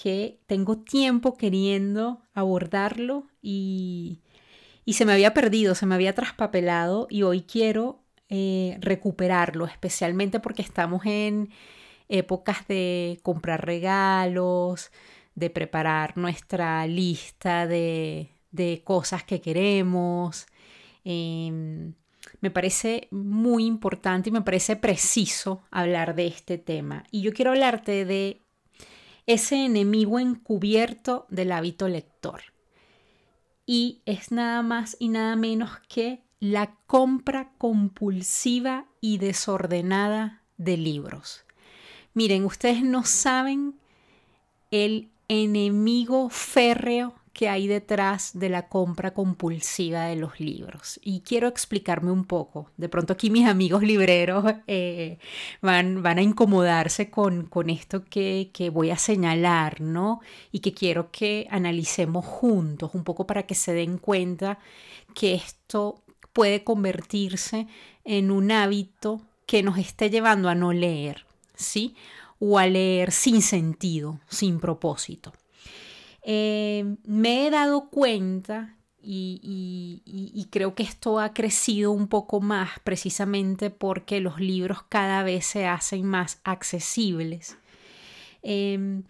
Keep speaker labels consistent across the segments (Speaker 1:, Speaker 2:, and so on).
Speaker 1: que tengo tiempo queriendo abordarlo y, se me había perdido, se me había traspapelado y hoy quiero eh, recuperarlo, especialmente porque estamos en épocas de comprar regalos, de preparar nuestra lista de, cosas que queremos. Em, me parece muy importante y me parece preciso hablar de este tema. Y yo quiero hablarte de ese enemigo encubierto del hábito lector. Y es nada más y nada menos que la compra compulsiva y desordenada de libros. Miren, ustedes no saben el enemigo férreo que hay detrás de la compra compulsiva de los libros. Y quiero explicarme un poco. De pronto aquí mis amigos libreros eh, van, van, a incomodarse con, con esto que, que, voy a señalar, ¿no? Y que quiero que analicemos juntos, un poco para que se den cuenta que esto puede convertirse en un hábito que nos esté llevando a no leer, ¿sí? O a leer sin sentido, sin propósito. Eh, me he dado cuenta y, creo que esto ha crecido un poco más precisamente porque los libros cada vez se hacen más accesibles. Em,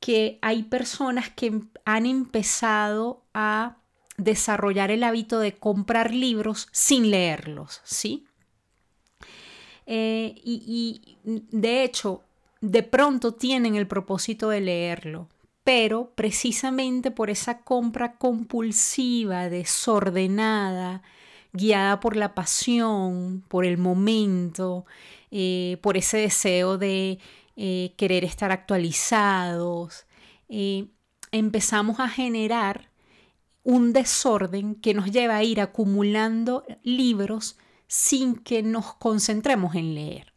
Speaker 1: que hay personas que han empezado a desarrollar el hábito de comprar libros sin leerlos, ¿sí? Eh, y de hecho, de pronto tienen el propósito de leerlo, pero precisamente por esa compra compulsiva, desordenada, guiada por la pasión, por el momento, eh, por ese deseo de eh, querer estar actualizados, eh, empezamos a generar un desorden que nos lleva a ir acumulando libros sin que nos concentremos en leer.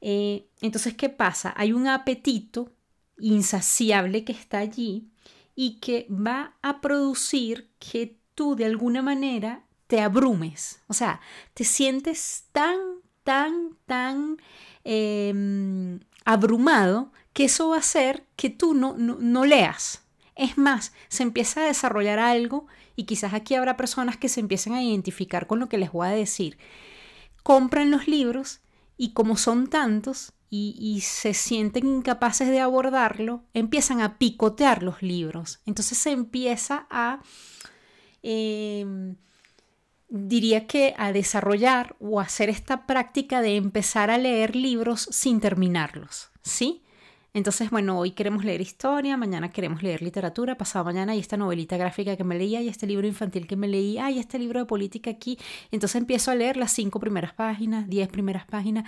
Speaker 1: entonces, ¿qué pasa? Hay un apetito insaciable que está allí y que va a producir que tú de alguna manera te abrumes, o sea, te sientes tan, tan, tan em, abrumado que eso va a hacer que tú no, no leas. Es más, se empieza a desarrollar algo y quizás aquí habrá personas que se empiecen a identificar con lo que les voy a decir. Compran los libros y como son tantos, y, se sienten incapaces de abordarlo, empiezan a picotear los libros. Entonces se empieza a, em, diría que a desarrollar o hacer esta práctica de empezar a leer libros sin terminarlos, ¿sí? Entonces, bueno, hoy queremos leer historia, mañana queremos leer literatura, pasado mañana hay esta novelita gráfica que me leía y este libro infantil que me leí, hay este libro de política aquí. Entonces empiezo a leer las cinco primeras páginas, diez primeras páginas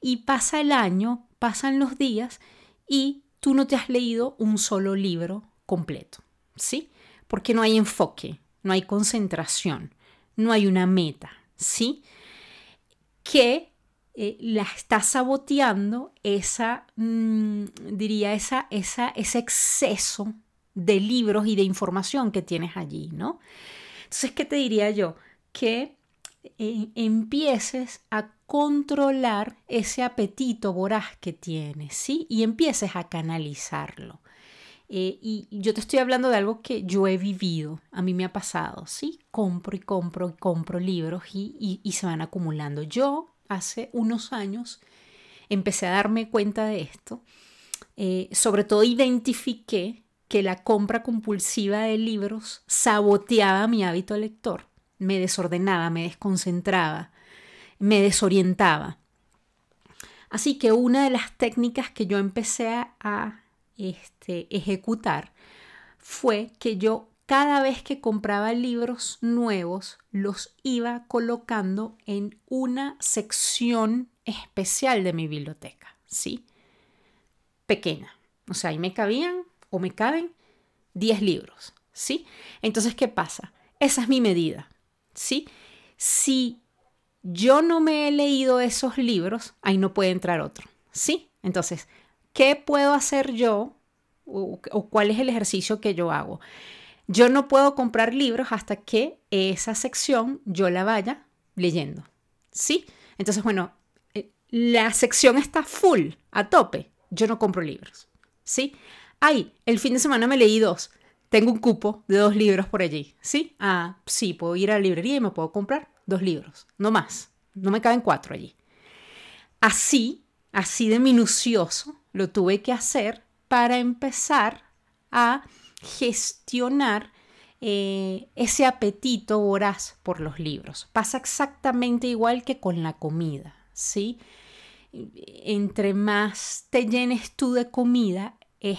Speaker 1: y pasa el año, pasan los días y tú no te has leído un solo libro completo, ¿sí? Porque no hay enfoque, no hay concentración, no hay una meta, ¿sí? Que eh, la está saboteando esa, mm, diría, esa, esa, ese exceso de libros y de información que tienes allí, ¿no? Entonces, ¿qué te diría yo? Que eh, empieces a controlar ese apetito voraz que tienes, ¿sí? Y empieces a canalizarlo. Eh, y yo te estoy hablando de algo que yo he vivido, a mí me ha pasado, ¿sí? Compro y compro y compro libros y, y se van acumulando. Yo hace unos años empecé a darme cuenta de esto. Eh, sobre todo identifiqué que la compra compulsiva de libros saboteaba mi hábito lector, me desordenaba, me desconcentraba, me desorientaba. Así que una de las técnicas que yo empecé a, este, ejecutar fue que yo cada vez que compraba libros nuevos, los iba colocando en una sección especial de mi biblioteca, ¿sí? Pequeña. O sea, ahí me cabían o me caben 10 libros, ¿sí? Entonces, ¿qué pasa? Esa es mi medida, ¿sí? Si yo no me he leído esos libros, ahí no puede entrar otro, ¿sí? Entonces, ¿qué puedo hacer yo o, cuál es el ejercicio que yo hago? Yo no puedo comprar libros hasta que esa sección yo la vaya leyendo, ¿sí? Entonces, bueno, eh, la sección está full, a tope, yo no compro libros, ¿sí? Ay, el fin de semana me leí dos tengo un cupo de dos libros por allí, ¿sí? Ah, sí, puedo ir a la librería y me puedo comprar dos libros, no más, no me caben cuatro allí. Así, así de minucioso, lo tuve que hacer para empezar a gestionar eh, ese apetito voraz por los libros. Pasa exactamente igual que con la comida, ¿sí? Entre más te llenes tú de comida, es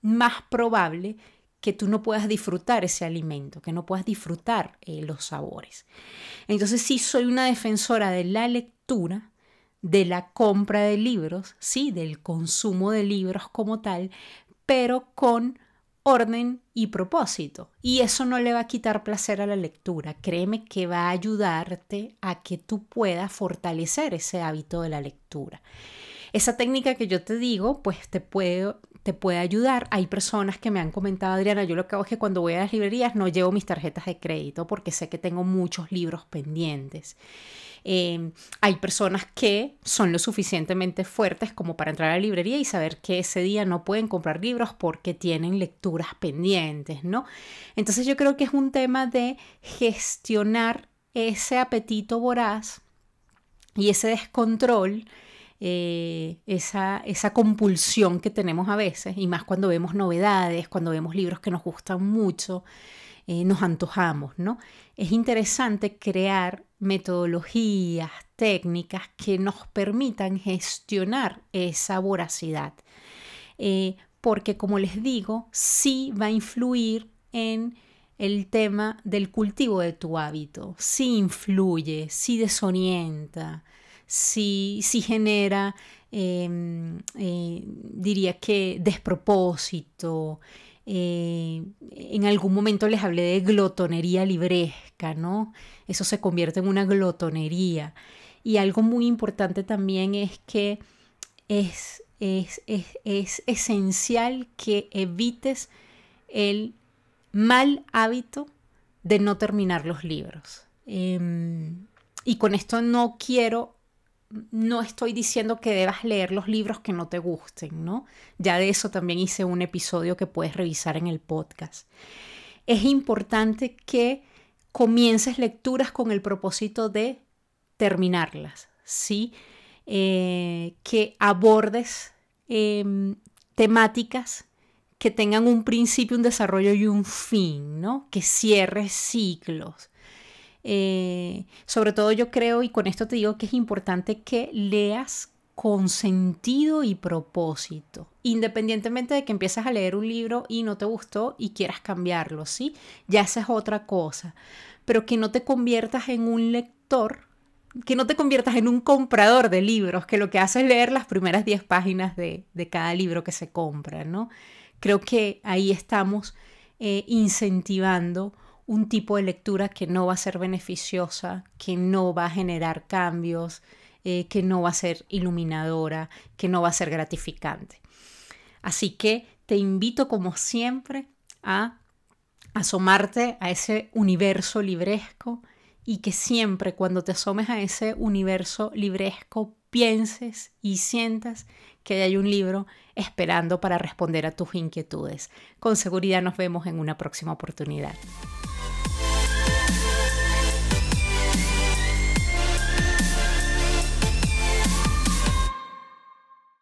Speaker 1: más probable que tú no puedas disfrutar ese alimento, que no puedas disfrutar eh, los sabores. Entonces sí soy una defensora de la lectura, de la compra de libros, sí, del consumo de libros como tal, pero con orden y propósito. Y eso no le va a quitar placer a la lectura. Créeme que va a ayudarte a que tú puedas fortalecer ese hábito de la lectura. Esa técnica que yo te digo, pues te puede te puede ayudar. Hay personas que me han comentado, Adriana, yo lo que hago es que cuando voy a las librerías no llevo mis tarjetas de crédito porque sé que tengo muchos libros pendientes. Em, hay personas que son lo suficientemente fuertes como para entrar a la librería y saber que ese día no pueden comprar libros porque tienen lecturas pendientes, ¿no? Entonces yo creo que es un tema de gestionar ese apetito voraz y ese descontrol eh, esa, esa compulsión que tenemos a veces, y más cuando vemos novedades, cuando vemos libros que nos gustan mucho, eh, nos antojamos, ¿no? Es interesante crear metodologías, técnicas que nos permitan gestionar esa voracidad. Eh, porque, como les digo, sí va a influir en el tema del cultivo de tu hábito, sí influye, sí desorienta, si, genera, em, eh, diría que despropósito. Eh, en algún momento les hablé de glotonería libresca, ¿no? Eso se convierte en una glotonería. Y algo muy importante también es que es, es, esencial que evites el mal hábito de no terminar los libros. Em, y con esto no quiero no estoy diciendo que debas leer los libros que no te gusten, ¿no? Ya de eso también hice un episodio que puedes revisar en el podcast. Es importante que comiences lecturas con el propósito de terminarlas, ¿sí? Eh, que abordes em, temáticas que tengan un principio, un desarrollo y un fin, ¿no? Que cierres ciclos, eh, sobre todo yo creo, y con esto te digo que es importante que leas con sentido y propósito, independientemente de que empieces a leer un libro y no te gustó y quieras cambiarlo, ¿sí? Ya esa es otra cosa, pero que no te conviertas en un lector, que no te conviertas en un comprador de libros, que lo que hace es leer las primeras 10 páginas de, cada libro que se compra, ¿no? Creo que ahí estamos eh, incentivando un tipo de lectura que no va a ser beneficiosa, que no va a generar cambios, eh, que no va a ser iluminadora, que no va a ser gratificante. Así que te invito como siempre a asomarte a ese universo libresco y que siempre cuando te asomes a ese universo libresco pienses y sientas que hay un libro esperando para responder a tus inquietudes. Con seguridad nos vemos en una próxima oportunidad.